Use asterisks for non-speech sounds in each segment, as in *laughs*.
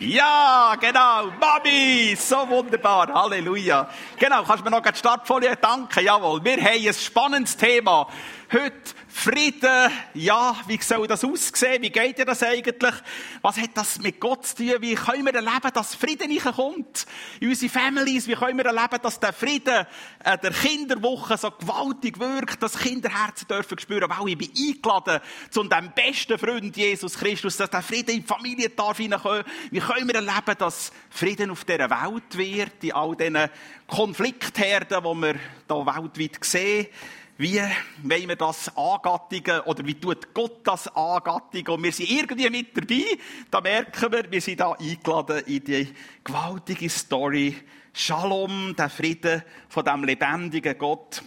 Ja, genau. Mami, so wunderbar. Halleluja. Genau, kannst du mir noch die Startfolie danken? Jawohl. Wir haben ein spannendes Thema. Heute Frieden, ja, wie soll das aussehen? Wie geht dir das eigentlich? Was hat das mit Gott zu tun? Wie können wir erleben, dass Frieden kommt? In unsere Families, wie können wir erleben, dass der Frieden äh, der Kinderwoche so gewaltig wirkt, dass Kinderherzen dürfen spüren, weil ich bin eingeladen zu dem besten Freund Jesus Christus, dass der Frieden in die Familie darf hineinkommen. Wie können wir erleben, dass Frieden auf dieser Welt wird, in all diesen Konfliktherden, die wir hier weltweit sehen? Wie wollen wir das angattigen oder wie tut Gott das angattigen? Und wir sind irgendwie mit dabei. Da merken wir, wir sind da eingeladen in die gewaltige Story. Shalom, der Frieden von dem lebendigen Gott.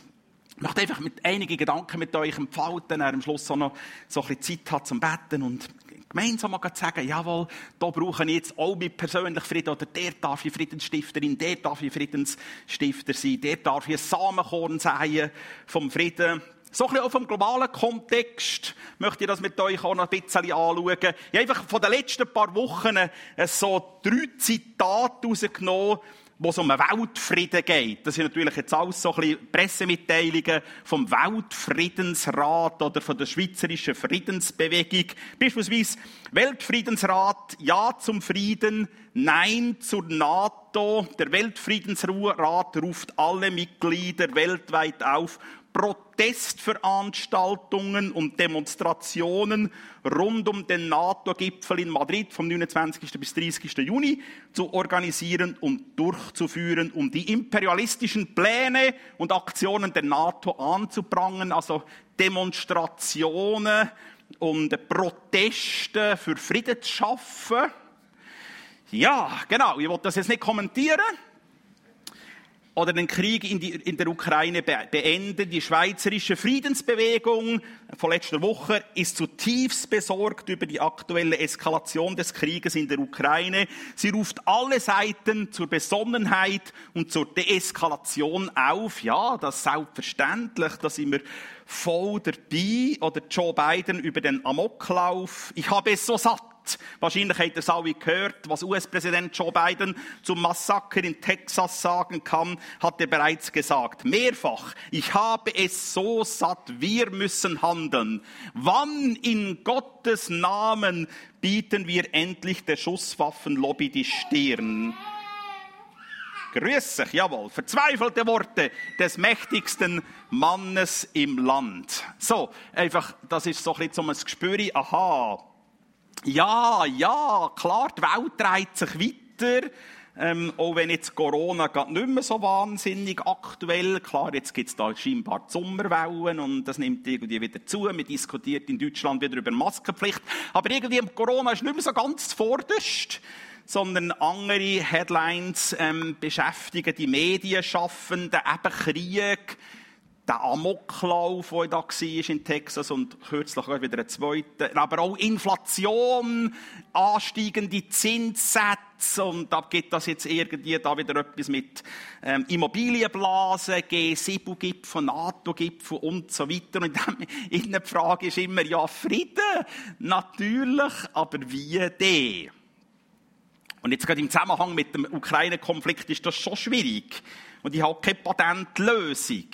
Ich möchte einfach mit einigen Gedanken mit euch entfalten, er am Schluss auch noch so ein bisschen Zeit hat zum Betten und gemeinsam sagen, jawohl, da brauche ich jetzt auch mit persönlich Frieden, oder der darf ich Friedensstifterin, der darf ich Friedensstifter sein, der darf ich ein Samenkorn sein vom Frieden. So ein bisschen auch vom globalen Kontext möchte ich das mit euch auch noch ein bisschen anschauen. Ich habe einfach von den letzten paar Wochen so drei Zitate rausgenommen, wo es um einen Weltfrieden geht. Das sind natürlich jetzt alles so ein bisschen Pressemitteilungen vom Weltfriedensrat oder von der Schweizerischen Friedensbewegung. Beispielsweise Weltfriedensrat, Ja zum Frieden, Nein zur NATO. Der Weltfriedensrat ruft alle Mitglieder weltweit auf, Protestveranstaltungen und Demonstrationen rund um den NATO-Gipfel in Madrid vom 29. bis 30. Juni zu organisieren und durchzuführen, um die imperialistischen Pläne und Aktionen der NATO anzuprangen, also Demonstrationen und Proteste für Frieden zu schaffen. Ja, genau, ich wollte das jetzt nicht kommentieren oder den Krieg in, die, in der Ukraine beenden. Die schweizerische Friedensbewegung von letzter Woche ist zutiefst besorgt über die aktuelle Eskalation des Krieges in der Ukraine. Sie ruft alle Seiten zur Besonnenheit und zur Deeskalation auf. Ja, das ist selbstverständlich, da sind wir voll dabei. Oder Joe Biden über den Amoklauf. Ich habe es so satt Wahrscheinlich habt ihr es alle gehört, was US-Präsident Joe Biden zum Massaker in Texas sagen kann, hat er bereits gesagt. Mehrfach. Ich habe es so satt. Wir müssen handeln. Wann in Gottes Namen bieten wir endlich der Schusswaffenlobby die Stirn? Grüß sich, jawohl. Verzweifelte Worte des mächtigsten Mannes im Land. So, einfach, das ist so ein bisschen so ein Gespür, aha, ja, ja, klar, die Welt dreht sich weiter. Ähm, auch wenn jetzt Corona gerade nicht mehr so wahnsinnig aktuell. Klar, jetzt gibt es da scheinbar Sommerwellen und das nimmt irgendwie wieder zu. Man diskutiert in Deutschland wieder über Maskenpflicht. Aber irgendwie Corona ist nicht mehr so ganz zuvorderst sondern andere Headlines ähm, beschäftigen die Medienschaffenden, eben Krieg, der Amoklauf, der da war in Texas und kürzlich wieder ein zweiter. Aber auch Inflation, ansteigende Zinssätze und da gibt das jetzt irgendwie da wieder etwas mit ähm, Immobilienblasen, G7-Gipfel, NATO-Gipfel und so weiter. Und *laughs* in der Frage ist immer, ja, Frieden, natürlich, aber wie der? Und jetzt gerade im Zusammenhang mit dem Ukraine-Konflikt ist das schon schwierig. Und ich habe keine Patentlösung.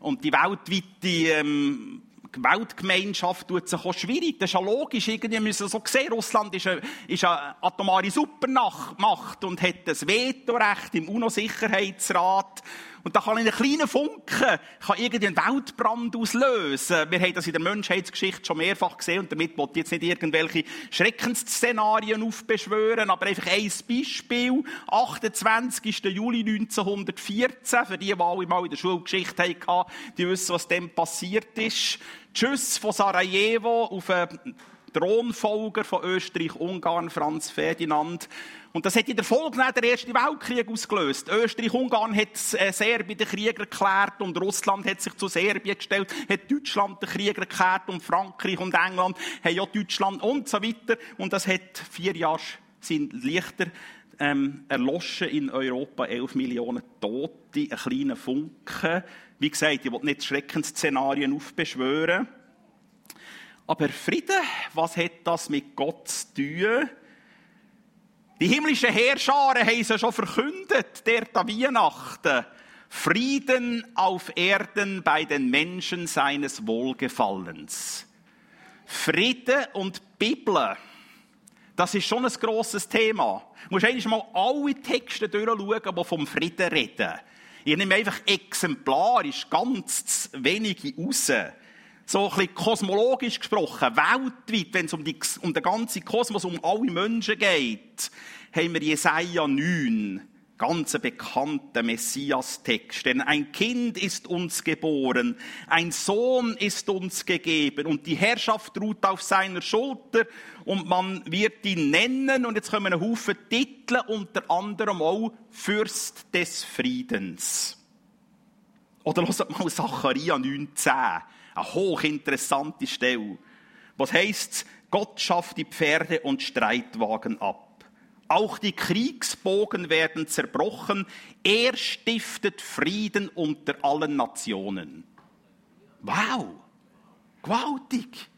Und die weltweite ähm, Weltgemeinschaft tut sich auch schwierig. Das ist ja logisch. Irgendwie müssen wir so sehen. Russland ist eine, ist eine atomare Supermacht und hat das Vetorecht im UNO-Sicherheitsrat. Und da kann ein kleiner Funken kann irgendwie einen Weltbrand auslösen. Wir haben das in der Menschheitsgeschichte schon mehrfach gesehen und damit wollte ich jetzt nicht irgendwelche Schreckensszenarien aufbeschwören, aber einfach ein Beispiel. 28. Juli 1914, für die, die alle mal in der Schulgeschichte hatten, die wissen, was dem passiert ist. Tschüss von Sarajevo auf einen Thronfolger von Österreich-Ungarn, Franz Ferdinand. Und das hat in der Folge den Ersten Weltkrieg ausgelöst. Österreich-Ungarn hat äh, Serbien den Krieg erklärt und Russland hat sich zu Serbien gestellt, hat Deutschland den Krieg erklärt und Frankreich und England haben ja Deutschland und so weiter. Und das hat vier Jahre sind Lichter ähm, erloschen in Europa, 11 Millionen Tote, ein kleiner Funken. Wie gesagt, ich will nicht Schreckensszenarien aufbeschwören. Aber Frieden, was hat das mit Gott zu tun? Die himmlischen Heerscharen haben es ja schon verkündet, der da Weihnachten. Frieden auf Erden bei den Menschen seines Wohlgefallens. Friede und Bibel, das ist schon ein grosses Thema. Du musst eigentlich mal alle Texte durchschauen, die vom Frieden reden. Ich nehme einfach exemplarisch ganz wenige raus. So ein bisschen kosmologisch gesprochen, weltweit, wenn es um, die, um den ganzen Kosmos, um alle Menschen geht, haben wir Jesaja 9 ganz bekannter Messias-Text. Denn ein Kind ist uns geboren, ein Sohn ist uns gegeben und die Herrschaft ruht auf seiner Schulter und man wird ihn nennen und jetzt kommen ein Haufen Titel, unter anderem auch Fürst des Friedens. Oder hört mal Zacharia 9,10, eine hochinteressante Stelle. Was heißt, Gott schafft die Pferde und Streitwagen ab. Auch die Kriegsbogen werden zerbrochen. Er stiftet Frieden unter allen Nationen. Wow! Gewaltig!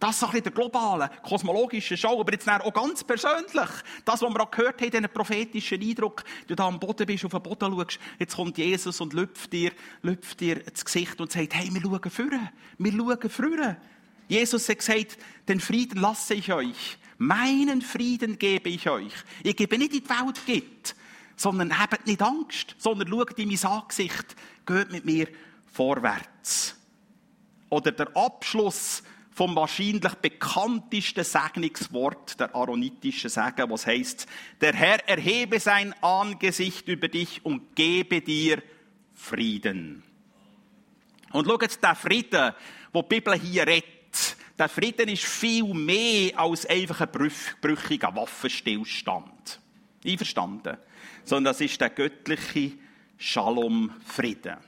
Das ist ein der globale, kosmologische Schau, aber jetzt auch ganz persönlich. Das, was wir auch gehört haben, diesen prophetischen Eindruck, du da am Boden bist, auf den Boden schaust, jetzt kommt Jesus und lüpft dir, lüpft dir ins Gesicht und sagt, hey, wir schauen vorne, wir schauen vorne. Jesus hat gesagt, den Frieden lasse ich euch. Meinen Frieden gebe ich euch. Ich gebe nicht in die Welt gibt, sondern habt nicht Angst, sondern schaut in mein Angesicht, geht mit mir vorwärts. Oder der Abschluss vom wahrscheinlich bekanntesten Segnungswort der aaronitischen Segen, was heißt: Der Herr erhebe sein Angesicht über dich und gebe dir Frieden. Und schau jetzt den Frieden, wo die Bibel hier redet der Frieden ist viel mehr als einfach ein brüchiger Waffenstillstand. Einverstanden? Sondern das ist der göttliche Shalom-Frieden.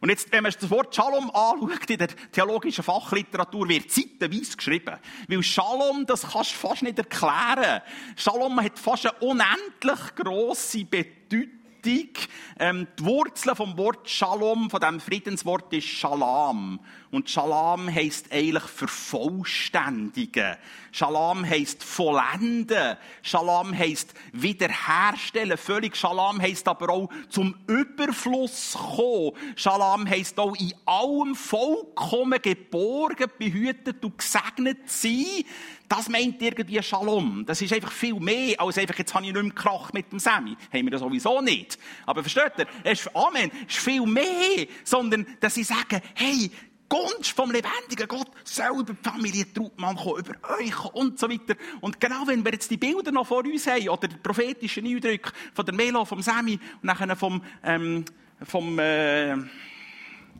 Und jetzt, wenn man das Wort Shalom anschaut, in der theologischen Fachliteratur wird seitenweise geschrieben. Weil Shalom, das kannst du fast nicht erklären. Shalom hat fast eine unendlich grosse Bedeutung wichtig. Ähm, die Wurzel vom Wort Shalom, von dem Friedenswort, ist Shalom. Und Shalom heißt eigentlich vervollständigen. Shalom heißt vollenden. Shalom heißt wiederherstellen. Völlig Shalom heißt aber auch zum Überfluss kommen. Shalom heißt auch in allem vollkommen geborgen, behütet und gesegnet sein. Das meint irgendwie Shalom. Das ist einfach viel mehr, als einfach, jetzt habe ich nicht mehr Krach mit dem Semi. Haben wir das sowieso nicht. Aber versteht ihr? Es ist, Amen. Es ist viel mehr. Sondern, dass sie sagen, hey, Gunst vom lebendigen Gott soll über die Familie Trautmann kommen, über euch und so weiter. Und genau wenn wir jetzt die Bilder noch vor uns haben, oder die prophetischen Eindrücke von der Melo, vom Semi und nachher vom, ähm, vom, äh,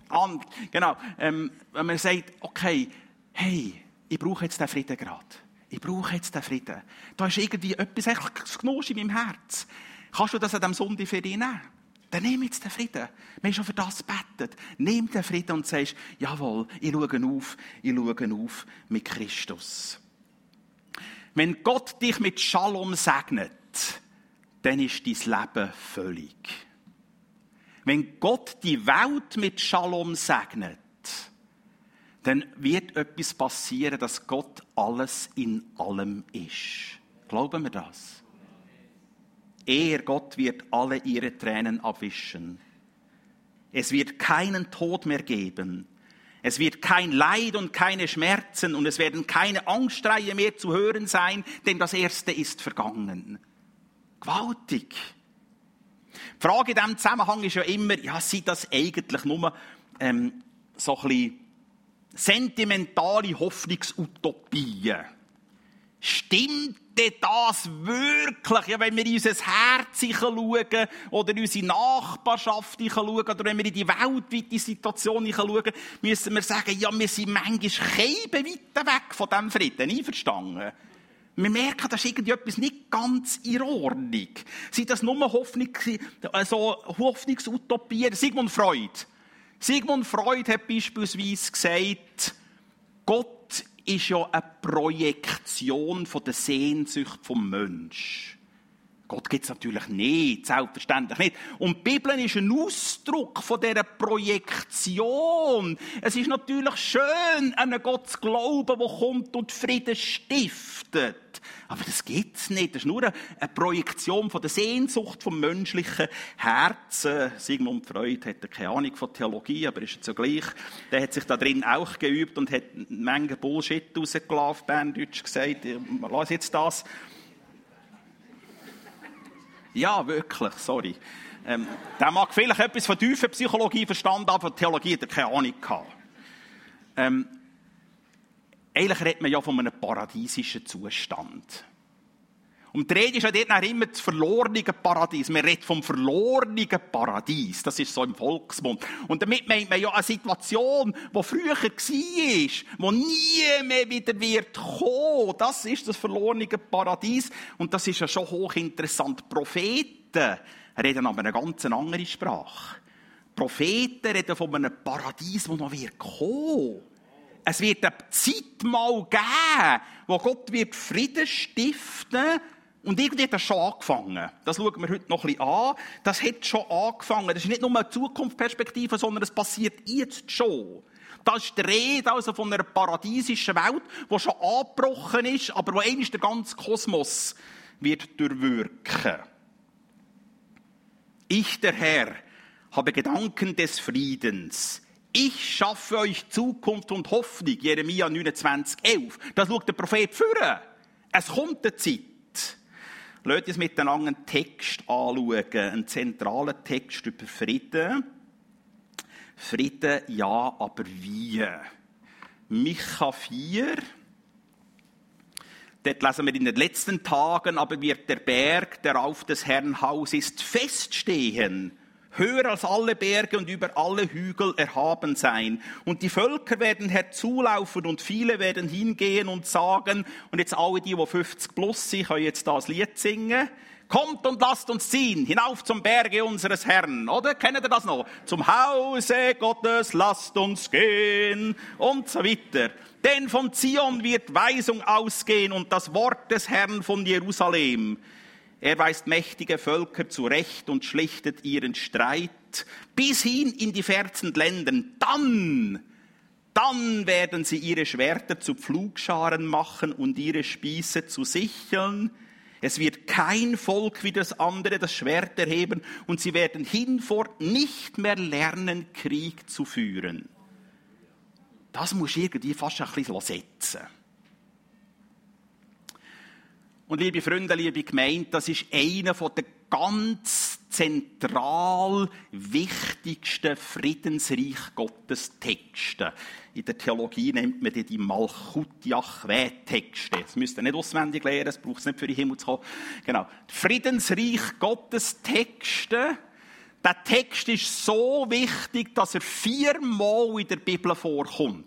an, genau, ähm, wenn man sagt, okay, hey, ich brauche jetzt den Frieden gerade. Ich brauche jetzt den Frieden. Da ist irgendwie etwas, das Knosch in meinem Herz. Kannst du das an diesem Sonntag für dich nehmen? Dann nimm jetzt den Frieden. Wir haben schon für das gebetet. Nimm den Frieden und sagst, jawohl, ich schaue auf, ich schaue auf mit Christus. Wenn Gott dich mit Shalom segnet, dann ist dein Leben völlig. Wenn Gott die Welt mit Shalom segnet, dann wird etwas passieren, dass Gott alles in allem ist. Glauben wir das? Er, Gott, wird alle ihre Tränen abwischen. Es wird keinen Tod mehr geben. Es wird kein Leid und keine Schmerzen und es werden keine Angstreihe mehr zu hören sein, denn das Erste ist vergangen. Gewaltig. Die Frage in diesem Zusammenhang ist ja immer, ja, sind das eigentlich nur ähm, so ein bisschen sentimentale Hoffnungsutopien. Stimmt denn das wirklich? Ja, wenn wir in unser Herz schauen oder in unsere Nachbarschaft schauen oder wenn wir in die weltweite Situation schauen, müssen wir sagen, ja, wir sind manchmal Scheiben weit weg von diesem Frieden. Einverstanden? Wir merken, da ist irgendwie etwas nicht ganz in Ordnung. Sind das nur Hoffnung, also Hoffnungsutopien? Sigmund Freud Sigmund Freud hat beispielsweise gesagt, Gott ist ja eine Projektion von der Sehnsucht vom Mensch. Gott gibt es natürlich nicht, selbstverständlich nicht. Und die Bibel ist ein Ausdruck von dieser Projektion. Es ist natürlich schön, an einen Gott zu glauben, der kommt und Frieden stiftet. Aber das gibt es nicht. Das ist nur eine Projektion von der Sehnsucht vom menschlichen Herzen. Sigmund Freud hatte keine Ahnung von Theologie, aber ist jetzt so gleich. Der hat sich da drin auch geübt und hat eine Menge Bullshit rausgelassen, Berndeutsch gesagt. Lass jetzt das. Ja, wirklich, sorry. Ähm, der mag vielleicht etwas von tiefer Psychologie verstanden, aber Theologie hat er keine Ahnung gehabt. Ähm, eigentlich redet man ja von einem paradiesischen Zustand. Und die Rede ist ja dort immer das verlorene Paradies. Man redet vom verlorenen Paradies. Das ist so im Volksmund. Und damit meint man ja eine Situation, die früher war, die nie mehr wieder wird kommen. Das ist das verlorene Paradies. Und das ist ja schon hochinteressant. Propheten reden aber eine ganz andere Sprache. Propheten reden von einem Paradies, das noch wird kommen. Es wird eine Zeit mal geben, wo Gott wird Frieden stiften wird und irgendwie hat das schon angefangen. Das schauen wir heute noch ein bisschen an. Das hat schon angefangen. Das ist nicht nur eine Zukunftsperspektive, sondern es passiert jetzt schon. Das ist die Rede also von einer paradiesischen Welt, die schon angebrochen ist, aber wo einst der ganze Kosmos wird durchwirken. Ich, der Herr, habe Gedanken des Friedens. Ich schaffe euch Zukunft und Hoffnung. Jeremia 29, 11. Das schaut der Prophet führen. Es kommt eine Zeit. Lasst uns miteinander einen Text anschauen, einen zentralen Text über Frieden. Frieden, ja, aber wie? Micha 4. Dort lesen wir in den letzten Tagen, aber wird der Berg, der auf des Herrn Haus ist, feststehen höher als alle Berge und über alle Hügel erhaben sein. Und die Völker werden herzulaufen und viele werden hingehen und sagen, und jetzt alle die, die 50 plus sind, können jetzt das Lied singen. Kommt und lasst uns ziehen, hinauf zum Berge unseres Herrn. Oder? Kennt ihr das noch? Zum Hause Gottes lasst uns gehen. Und so weiter. Denn von Zion wird Weisung ausgehen und das Wort des Herrn von Jerusalem. Er weist mächtige Völker zurecht und schlichtet ihren Streit bis hin in die fernsten Ländern. Dann, dann werden sie ihre Schwerter zu Pflugscharen machen und ihre Spieße zu Sicheln. Es wird kein Volk wie das andere das Schwert erheben und sie werden hinfort nicht mehr lernen, Krieg zu führen. Das muss irgendwie fast ein bisschen setzen. Und liebe Freunde, liebe Gemeinde, das ist einer der ganz zentral wichtigsten Friedensreich Gottes Texte. In der Theologie nennt man die die Malchut Yahweh Texte. Das müsst ihr nicht auswendig lernen, das braucht es nicht für den Himmel zu kommen. Genau. Friedensreich Gottes Texte. Der Text ist so wichtig, dass er viermal in der Bibel vorkommt.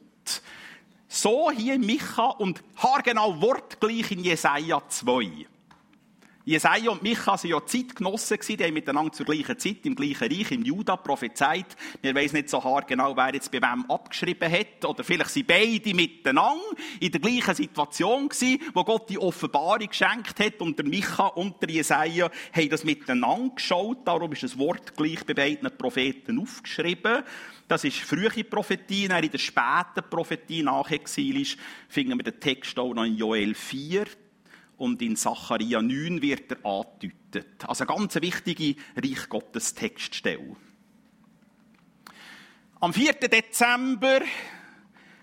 So hier in Micha und haargenau wortgleich in Jesaja 2. Jesaja und Micha waren ja Zeitgenossen, die haben miteinander zur gleichen Zeit im gleichen Reich, im Juda, prophezeit. Wir wissen nicht so haargenau, wer jetzt bei wem abgeschrieben hat. Oder vielleicht sind beide miteinander in der gleichen Situation gewesen, wo Gott die Offenbarung geschenkt hat. Und der Micha und der Jesaja haben das miteinander geschaut. Darum ist das Wort gleich bei beiden Propheten aufgeschrieben. Das ist frühe Prophetie. Dann in der späten Prophetie nach Exilisch finden wir den Text auch noch in Joel 4 und in Zacharia 9 wird er angedeutet. Also eine ganz wichtige Reich Gottes Textstelle. Am 4. Dezember,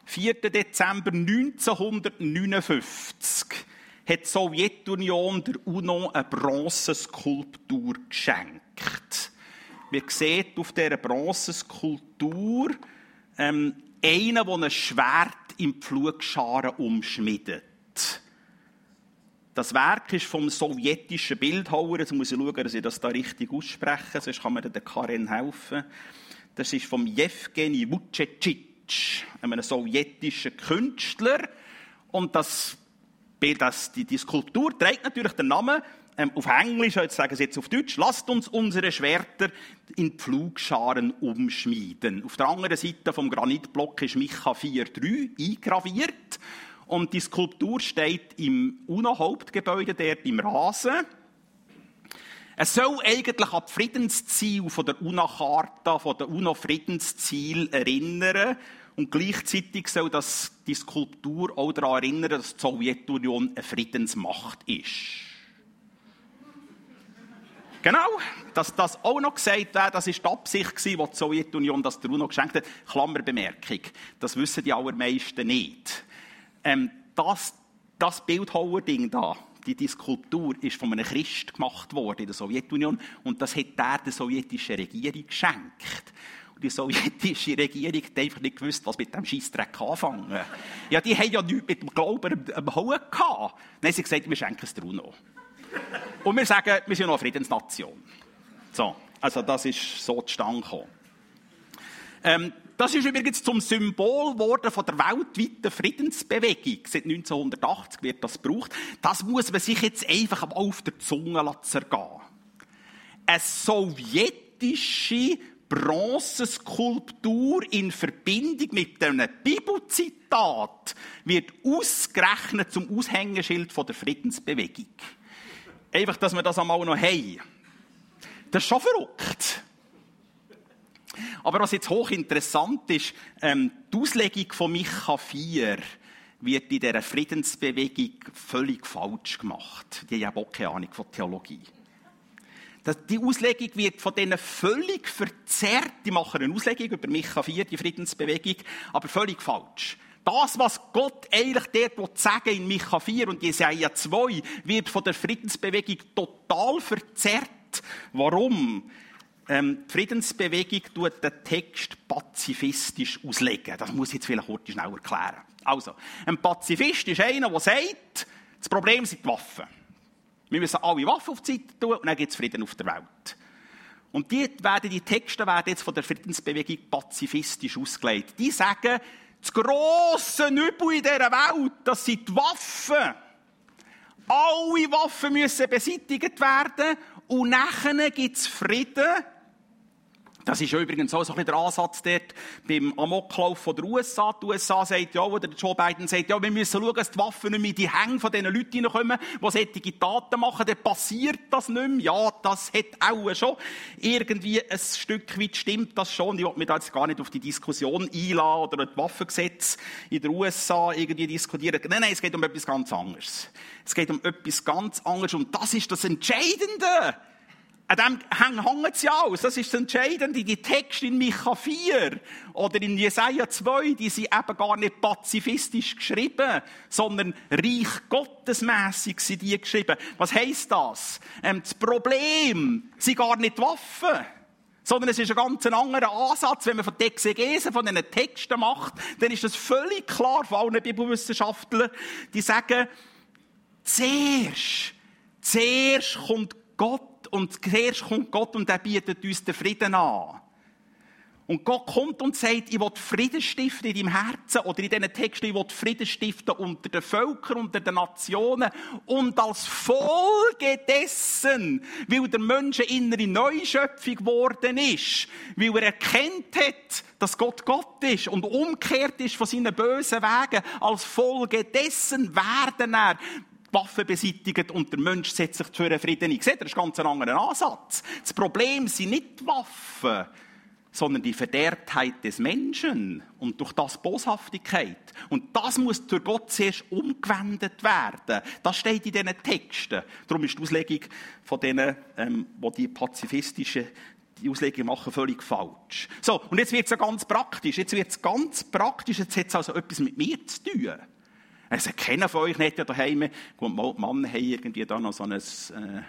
4. Dezember 1959 hat die Sowjetunion der UNO eine Bronzeskulptur geschenkt. Wir sehen auf dieser Bronzeskulptur ähm, einen, der ein Schwert im Pflugscharen umschmiedet. Das Werk ist vom sowjetischen Bildhauer, jetzt muss ich schauen, dass ich das da richtig ausspreche, sonst kann mir der Karin helfen. Das ist vom Jewgeni Vucecic, einem sowjetischen Künstler. Und das, das, die, die Skulptur trägt natürlich den Namen ähm, auf Englisch, jetzt sagen sie jetzt auf Deutsch, lasst uns unsere Schwerter in Pflugscharen umschmieden. Auf der anderen Seite vom Granitblock ist Micha 4,3 eingraviert. Und die Skulptur steht im UNO-Hauptgebäude, dort im Rasen. Es soll eigentlich an die Friedensziele von der UNO-Charta, von der UNO-Friedensziel erinnern. Und gleichzeitig soll das, die Skulptur auch daran erinnern, dass die Sowjetunion eine Friedensmacht ist. Genau, dass das auch noch gesagt wird, das war die Absicht, die die Sowjetunion das der UNO geschenkt hat. Klammerbemerkung, das wissen die allermeisten nicht. Ähm, das, das Bildhauerding da, die, die Skulptur ist von einem Christ gemacht worden in der Sowjetunion und das hat er der sowjetischen Regierung geschenkt. Und die sowjetische Regierung hat einfach nicht gewusst, was mit dem Scheissdreck anfangen. Ja, die haben ja nichts mit dem Glauben am Hauen gehabt. Dann haben sie gesagt, wir schenken es der UNO. Und wir sagen, wir sind noch eine Friedensnation. So, also das ist so zustande gekommen. Ähm, das ist übrigens zum Symbol geworden von der weltweiten Friedensbewegung. Seit 1980 wird das gebraucht. Das muss man sich jetzt einfach mal auf der Zunge zergehen. Eine sowjetische Bronzeskulptur in Verbindung mit einem Bibelzitat wird ausgerechnet zum Aushängeschild der Friedensbewegung. Einfach, dass wir das einmal noch haben. Das ist schon verrückt. Aber was jetzt hochinteressant ist, ähm, die Auslegung von Micha 4 wird in dieser Friedensbewegung völlig falsch gemacht. Die haben auch keine Ahnung von Theologie. Die Auslegung wird von denen völlig verzerrt. Die machen eine Auslegung über Micha 4, die Friedensbewegung, aber völlig falsch. Das, was Gott eigentlich dort sagen in Micha 4 und Jesaja 2, wird von der Friedensbewegung total verzerrt. Warum? Ähm, die Friedensbewegung tut den Text pazifistisch auslegen. Das muss ich jetzt vielleicht kurz schnell erklären. Also, ein Pazifist ist einer, der sagt, das Problem sind die Waffen. Wir müssen alle Waffen auf die Seite tun und dann gibt es Frieden auf der Welt. Und die, werden, die Texte werden jetzt von der Friedensbewegung pazifistisch ausgelegt. Die sagen, das grosse Übel in dieser Welt, das sind die Waffen. Alle Waffen müssen beseitigt werden und nachher gibt es Frieden das ist übrigens auch so ein bisschen der Ansatz dort beim Amoklauf von der USA. Die USA sagt ja, oder Joe Biden sagt ja, wir müssen schauen, dass die Waffen nicht mehr in die Hänge von diesen Leuten hineinkommen, die solche Taten machen. Dann passiert das nicht mehr. Ja, das hat auch schon irgendwie ein Stück weit stimmt das schon. Ich will mich da jetzt gar nicht auf die Diskussion einladen oder das Waffengesetz in den USA irgendwie diskutieren. Nein, nein, es geht um etwas ganz anderes. Es geht um etwas ganz anderes und das ist das Entscheidende. An dem hängen sie aus. Das ist das Entscheidende. Die Texte in Micha 4 oder in Jesaja 2, die sind eben gar nicht pazifistisch geschrieben, sondern reich gottesmässig sind die geschrieben. Was heisst das? Ähm, das Problem sind gar nicht Waffen. Sondern es ist ein ganz anderer Ansatz. Wenn man von der Exegese, von diesen Texten macht, dann ist das völlig klar von allen Bibelwissenschaftlern, die sagen, zuerst, zuerst kommt Gott und zuerst kommt Gott und er bietet uns den Frieden an. Und Gott kommt und sagt, ich will Frieden stiften in deinem Herzen oder in diesen Texten, ich will Frieden stiften unter den Völkern, unter den Nationen und als Folge dessen, weil der Mensch eine innere Neuschöpfung geworden ist, weil er erkennt hat, dass Gott Gott ist und umkehrt ist von seinen bösen Wegen, als Folge dessen werden er Waffen beseitigt und der Mensch setzt sich für einen Frieden ein. Seht das ist ganz ein anderer Ansatz. Das Problem sind nicht die Waffen, sondern die Verderbtheit des Menschen und durch das Boshaftigkeit. Und das muss durch Gott zuerst umgewendet werden. Das steht in diesen Texten. Darum ist die Auslegung von denen, ähm, die die pazifistische die Auslegung machen, völlig falsch. So, und jetzt wird es ja ganz praktisch. Jetzt wird ganz praktisch. Jetzt hat es also etwas mit mir zu tun. Also, keiner von euch nicht ja daheim. Gut, Mann haben irgendwie da noch so ein, äh,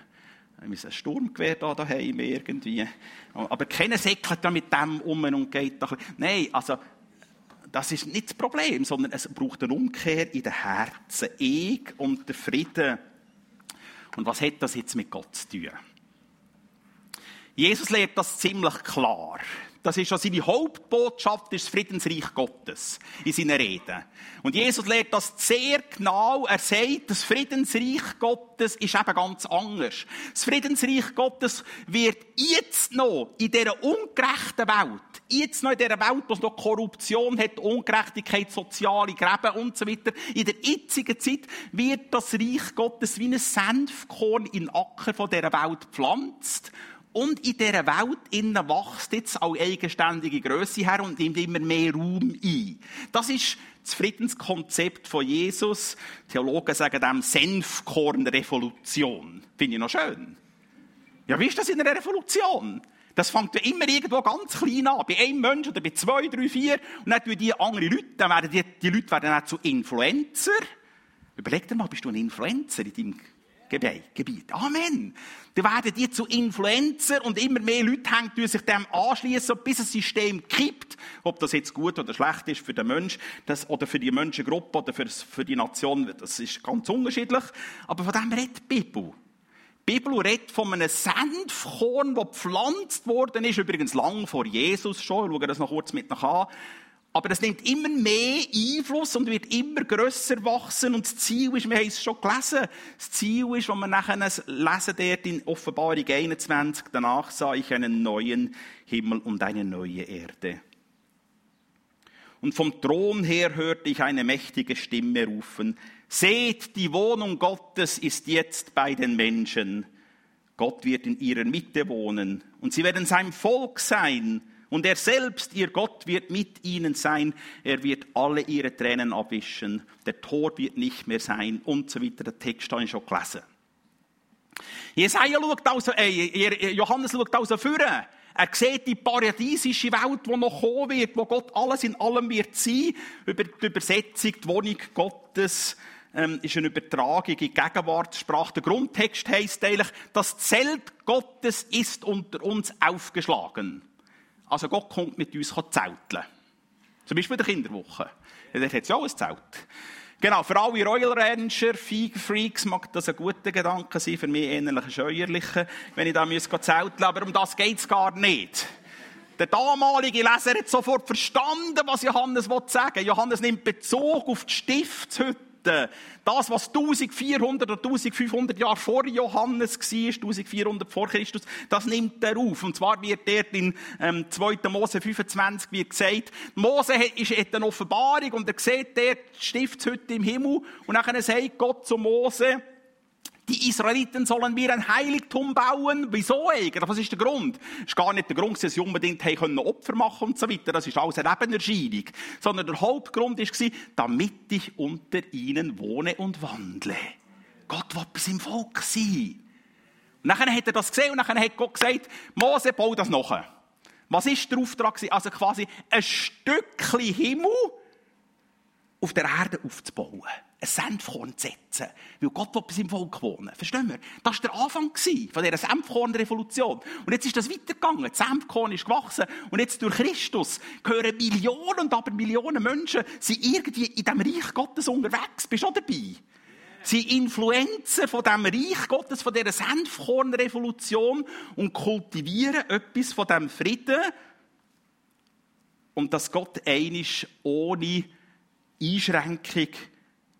ein Sturmgewehr da daheim irgendwie. Aber keiner säckelt da mit dem um und geht da. Nein, also, das ist nicht das Problem, sondern es braucht eine Umkehr in den Herzen. Ich und der Frieden. Und was hat das jetzt mit Gott zu tun? Jesus lehrt das ziemlich klar. Das ist schon seine Hauptbotschaft, ist das Friedensreich Gottes in seinen Reden. Und Jesus lehrt das sehr genau. Er sagt, das Friedensreich Gottes ist eben ganz anders. Das Friedensreich Gottes wird jetzt noch in dieser ungerechten Welt, jetzt noch in dieser Welt, wo es noch Korruption hat, Ungerechtigkeit, soziale Gräben und so weiter, in der jetzigen Zeit wird das Reich Gottes wie ein Senfkorn in den Acker von dieser Welt gepflanzt und in dieser Welt innen wächst jetzt auch eigenständige Größe her und nimmt immer mehr Raum ein. Das ist das Friedenskonzept von Jesus. Theologen sagen dem Senfkornrevolution. Finde ich noch schön. Ja, wie ist das in einer Revolution? Das fängt ja immer irgendwo ganz klein an. Bei einem Menschen oder bei zwei, drei, vier. Und dann tun die andere Leute, dann werden die, die Leute werden dann zu Influencer. Überleg dir mal, bist du ein Influencer in deinem Gebiet. Amen. Dann werden die zu Influencer und immer mehr Leute hängen sich dem anschließen, bis das System kippt. Ob das jetzt gut oder schlecht ist für den Mensch, das, oder für die Menschengruppe oder für, für die Nation, das ist ganz unterschiedlich. Aber von dem redet die Bibel. Die Bibel redet von einem Senfkorn, das gepflanzt worden ist, übrigens lang vor Jesus schon. Ich schaue das noch kurz mit nach an. Aber es nimmt immer mehr Einfluss und wird immer grösser wachsen. Und das Ziel ist, wir haben es schon gelesen, das Ziel ist, was wir nachher lesen dort in Offenbarung 21, danach sah ich einen neuen Himmel und eine neue Erde. Und vom Thron her hörte ich eine mächtige Stimme rufen, seht, die Wohnung Gottes ist jetzt bei den Menschen. Gott wird in ihrer Mitte wohnen und sie werden sein Volk sein und er selbst, ihr Gott, wird mit ihnen sein. Er wird alle ihre Tränen abwischen. Der Tod wird nicht mehr sein und so weiter. Der Text habe ich schon gelesen. Jesaja schaut also, äh, Johannes schaut also führen. Er sieht die paradiesische Welt, die noch kommen wird, wo Gott alles in allem wird sein. Über die Übersetzung, die Wohnung Gottes, ähm, ist eine Übertragung in Gegenwartssprache. Der Grundtext heißt eigentlich, das Zelt Gottes ist unter uns aufgeschlagen. Also Gott kommt mit uns zelteln. Zum Beispiel in der Kinderwoche. Ja, dort hat es ja auch ein Zelt. Genau, für alle Royal Ranger, Freaks mag das ein guter Gedanke sein, für mich ähnlich scheuerlicher, wenn ich da zelteln muss. Aber um das geht es gar nicht. Der damalige Leser hat sofort verstanden, was Johannes sagen will. Johannes nimmt Bezug auf die Stiftshütte Geschichte, das, was 1400 oder 1500 Jahre vor Johannes war, 1400 vor Christus, das nimmt er auf. Und zwar wird dort in ähm, 2. Mose 25 wird gesagt, Mose ist eine Offenbarung und er sieht dort die Stiftshütte im Himmel und dann sagt Gott zu Mose, die Israeliten sollen mir ein Heiligtum bauen. Wieso eigentlich? Was ist der Grund? Es ist gar nicht der Grund, dass sie unbedingt können Opfer machen und so weiter. Das ist alles eine Nebenerscheinung. Sondern der Hauptgrund war, damit ich unter ihnen wohne und wandle. Gott will bei seinem Volk sein. Und dann hat er das gesehen und dann hat Gott gesagt, Mose, bau das noch. Was ist der Auftrag? Also quasi ein Stückchen Himmel auf der Erde aufzubauen ein Senfkorn zu setzen. Weil Gott will bei seinem Volk wohnen. Verstehen wir? Das war der Anfang von dieser Senfkorn-Revolution. Und jetzt ist das weitergegangen. Das Senfkorn ist gewachsen. Und jetzt durch Christus gehören Millionen und aber Millionen Menschen sind irgendwie in diesem Reich Gottes unterwegs. Bist du auch dabei? Sie Influenzen von dem Reich Gottes, von dieser Senfkorn-Revolution und kultivieren etwas von dem Frieden. Und dass Gott einisch ohne Einschränkung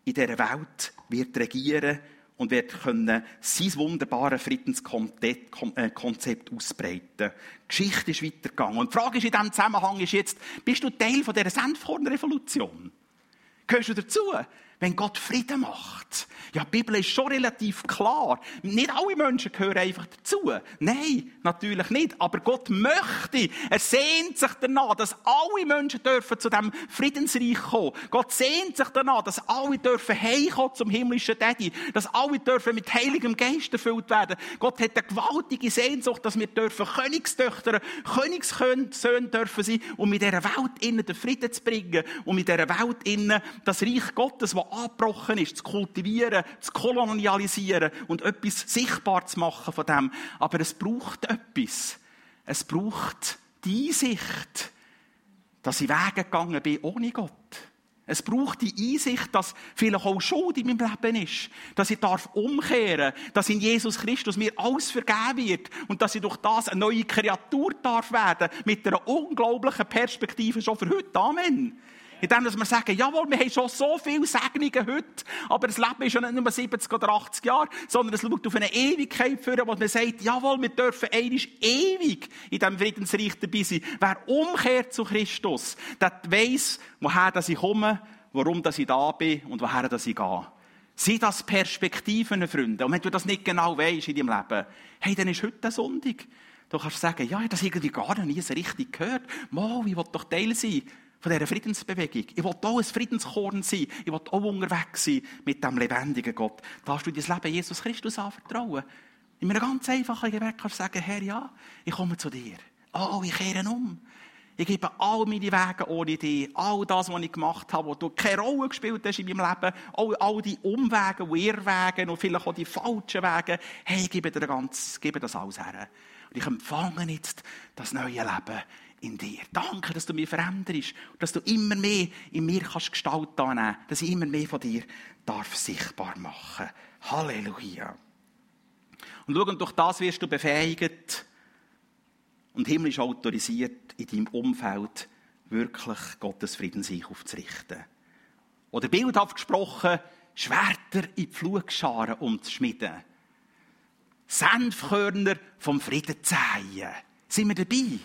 in dieser Welt wird regieren und wird können sein wunderbares Friedenskonzept ausbreiten. Die Geschichte ist weitergegangen. Und die Frage ist in diesem Zusammenhang ist jetzt, bist du Teil von dieser Senfkornrevolution? Gehörst du dazu? Wenn Gott Frieden macht. Ja, die Bibel ist schon relativ klar. Nicht alle Menschen gehören einfach dazu. Nein, natürlich nicht. Aber Gott möchte, er sehnt sich danach, dass alle Menschen dürfen zu dem Friedensreich kommen. Gott sehnt sich danach, dass alle dürfen heimkommen zum himmlischen Daddy. Dass alle dürfen mit heiligem Geist erfüllt werden. Gott hat eine gewaltige Sehnsucht, dass wir dürfen Königstöchter, Königssöhne dürfen sein, um in dieser Welt innen den Frieden zu bringen. Um in dieser Welt innen das Reich Gottes, das angebrochen ist, zu kultivieren, zu kolonialisieren und etwas sichtbar zu machen von dem. Aber es braucht etwas. Es braucht die Sicht, dass ich Wege gegangen bin ohne Gott. Es braucht die Einsicht, dass vielleicht auch Schuld in meinem Leben ist. Dass ich darf umkehren, dass in Jesus Christus mir alles vergeben wird und dass ich durch das eine neue Kreatur darf werden mit einer unglaublichen Perspektive schon für heute. Amen. Indem dass wir sagen, jawohl, wir haben schon so viele Segnungen heute, aber das Leben ist ja nicht nur 70 oder 80 Jahre, sondern es schaut auf eine Ewigkeit führen, wo man sagt, jawohl, wir dürfen einmal ewig in diesem Friedensreich dabei sein. Wer umkehrt zu Christus, der weiss, woher dass ich komme, warum dass ich da bin und woher dass ich gehe. Sind das Perspektiven, Freunde? Und wenn du das nicht genau weißt in deinem Leben, hey, dann ist heute Sonntag. Du kannst sagen, ja, ich habe das irgendwie gar nie so richtig gehört. Mal, ich will doch Teil sein von dieser Friedensbewegung. Ich will auch ein Friedenskorn sein. Ich will auch unterwegs sein mit dem lebendigen Gott. Darfst du dein Leben Jesus Christus anvertrauen? In einem ganz einfachen Gebet kannst du sagen, Herr, ja, ich komme zu dir. Oh, ich kehre um. Ich gebe all meine Wege ohne dich, all das, was ich gemacht habe, wo du keine Rolle gespielt hast in meinem Leben, all, all die Umwege und Irrwege und vielleicht auch die falschen Wege. Hey, ich gebe dir ganz, gebe das alles her. Und ich empfange jetzt das neue Leben in dir. Danke, dass du mich veränderst und dass du immer mehr in mir kannst Gestalt annehmen, dass ich immer mehr von dir darf sichtbar machen. Halleluja. Und schau, und durch das wirst du befähigt und himmlisch autorisiert, in deinem Umfeld wirklich Gottes Friedensreich aufzurichten. Oder bildhaft gesprochen, Schwerter in die Flugscharen umzuschmieden. Senfkörner vom Frieden zählen. Sind wir dabei?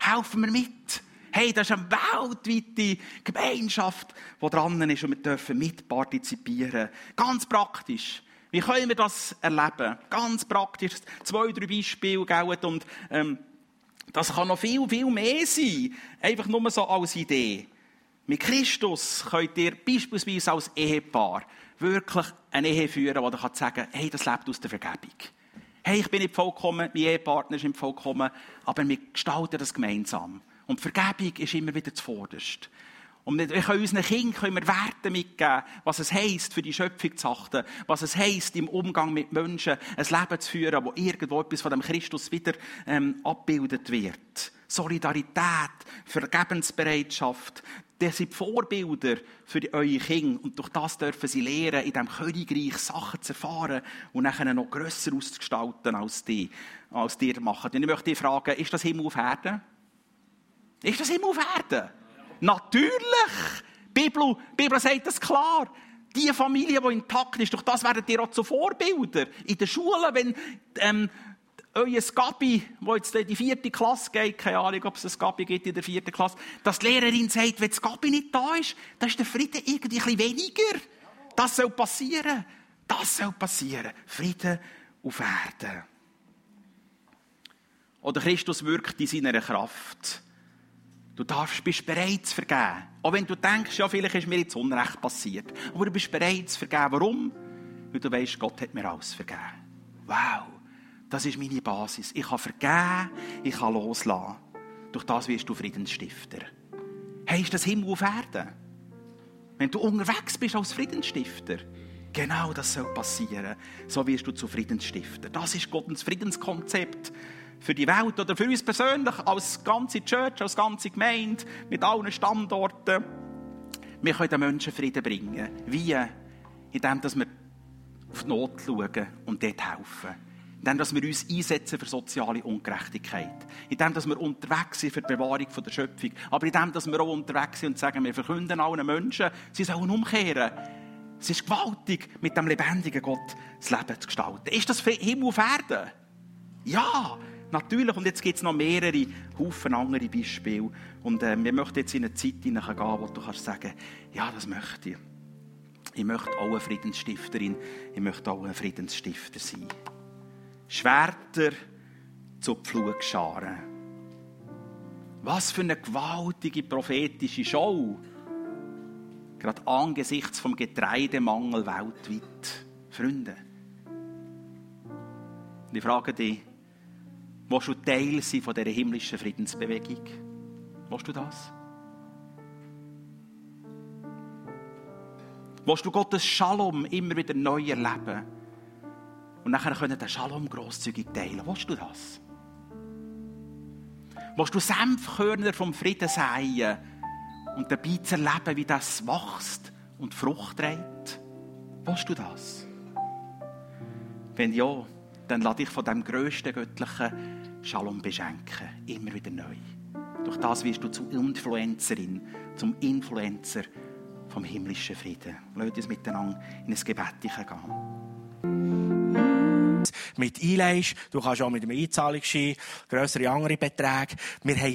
Helfen wir mit. Hey, das ist eine weltweite Gemeinschaft, die dran ist und wir dürfen mitpartizipieren. Ganz praktisch. Wie können wir das erleben? Ganz praktisch. Zwei, drei Beispiele, gell? Und, ähm, das kann noch viel, viel mehr sein. Einfach nur so als Idee. Mit Christus könnt ihr beispielsweise als Ehepaar wirklich eine Ehe führen, wo ihr sagen kann, hey, das lebt aus der Vergebung. Hey, ich bin nicht vollkommen, mein Ehepartner ist nicht vollkommen, aber wir gestalten das gemeinsam. Und Vergebung ist immer wieder zuvorderst. Und wir können unseren Kindern können wir Werte mitgeben, was es heisst, für die Schöpfung zu achten, was es heisst, im Umgang mit Menschen ein Leben zu führen, wo irgendwo etwas von dem Christus wieder ähm, abgebildet wird. Solidarität, Vergebensbereitschaft, das sind Vorbilder für eure Kinder. Und durch das dürfen sie lernen, in diesem Königreich Sachen zu erfahren und nachher noch grösser auszugestalten als die, als die machen. Und ich möchte dich fragen, ist das Himmel auf Erden? Ist das Himmel auf Erden? Natürlich! Die Bibel, die Bibel sagt das klar. Die Familie, die intakt ist, durch das werden ihr auch zu Vorbildern. In den Schulen, wenn ähm, euer Gabi, wo jetzt in die vierte Klasse geht, keine Ahnung, ob es ein Gabi gibt in der vierten Klasse, dass die Lehrerin sagt, wenn das Gabi nicht da ist, dann ist der Frieden irgendwie ein bisschen weniger. Das soll passieren. Das soll passieren. Frieden auf Erden. Oder Christus wirkt in seiner Kraft. Du darfst, bist bereit zu vergeben. Auch wenn du denkst, ja, vielleicht ist mir jetzt Unrecht passiert. Aber du bist bereit zu vergeben. Warum? Weil du weißt, Gott hat mir alles vergeben. Wow. Das ist meine Basis. Ich kann vergeben, ich kann loslassen. Durch das wirst du Friedensstifter. Hey, ist das Himmel auf Erden? Wenn du unterwegs bist als Friedensstifter, genau das soll passieren. So wirst du zu Friedensstifter. Das ist Gottes Friedenskonzept für die Welt oder für uns persönlich, als ganze Church, als ganze Gemeinde, mit allen Standorten. Wir können den Menschen Frieden bringen. Wie? Indem wir auf die Not schauen und dort helfen indem dass wir uns einsetzen für soziale Ungerechtigkeit, indem dass wir unterwegs sind für die Bewahrung der Schöpfung, aber indem dass wir auch unterwegs sind und sagen, wir verkünden allen Menschen, sie sollen umkehren. Es ist gewaltig, mit dem lebendigen Gott das Leben zu gestalten. Ist das für Himmel auf Erden? Ja, natürlich. Und jetzt gibt es noch mehrere, Haufen andere Beispiele. Und äh, wir möchten jetzt in eine Zeit hineingehen, wo du kannst sagen, ja, das möchte ich. Ich möchte auch eine Friedensstifterin, ich möchte auch ein Friedensstifter sein. Schwerter zu Pflugscharen. Was für eine gewaltige prophetische Show. Gerade angesichts vom Getreidemangel weltweit. Freunde. Und ich frage dich, willst du Teil sein von dieser himmlischen Friedensbewegung? Willst du das? Willst du Gottes Shalom immer wieder neu erleben? Und nachher können den Shalom grosszügig teilen. Willst du das? Willst du Senfkörner vom Frieden säen und dabei zu erleben, wie das wächst und Frucht trägt? Willst du das? Wenn ja, dann lade ich von dem grössten göttlichen Shalom beschenken. Immer wieder neu. Durch das wirst du zur Influencerin, zum Influencer vom himmlischen Frieden. Lass uns miteinander in ein Gebet gehen. Mit einleihst, du kannst auch mit einem Einzahlungsschein grössere andere Beträge. Wir haben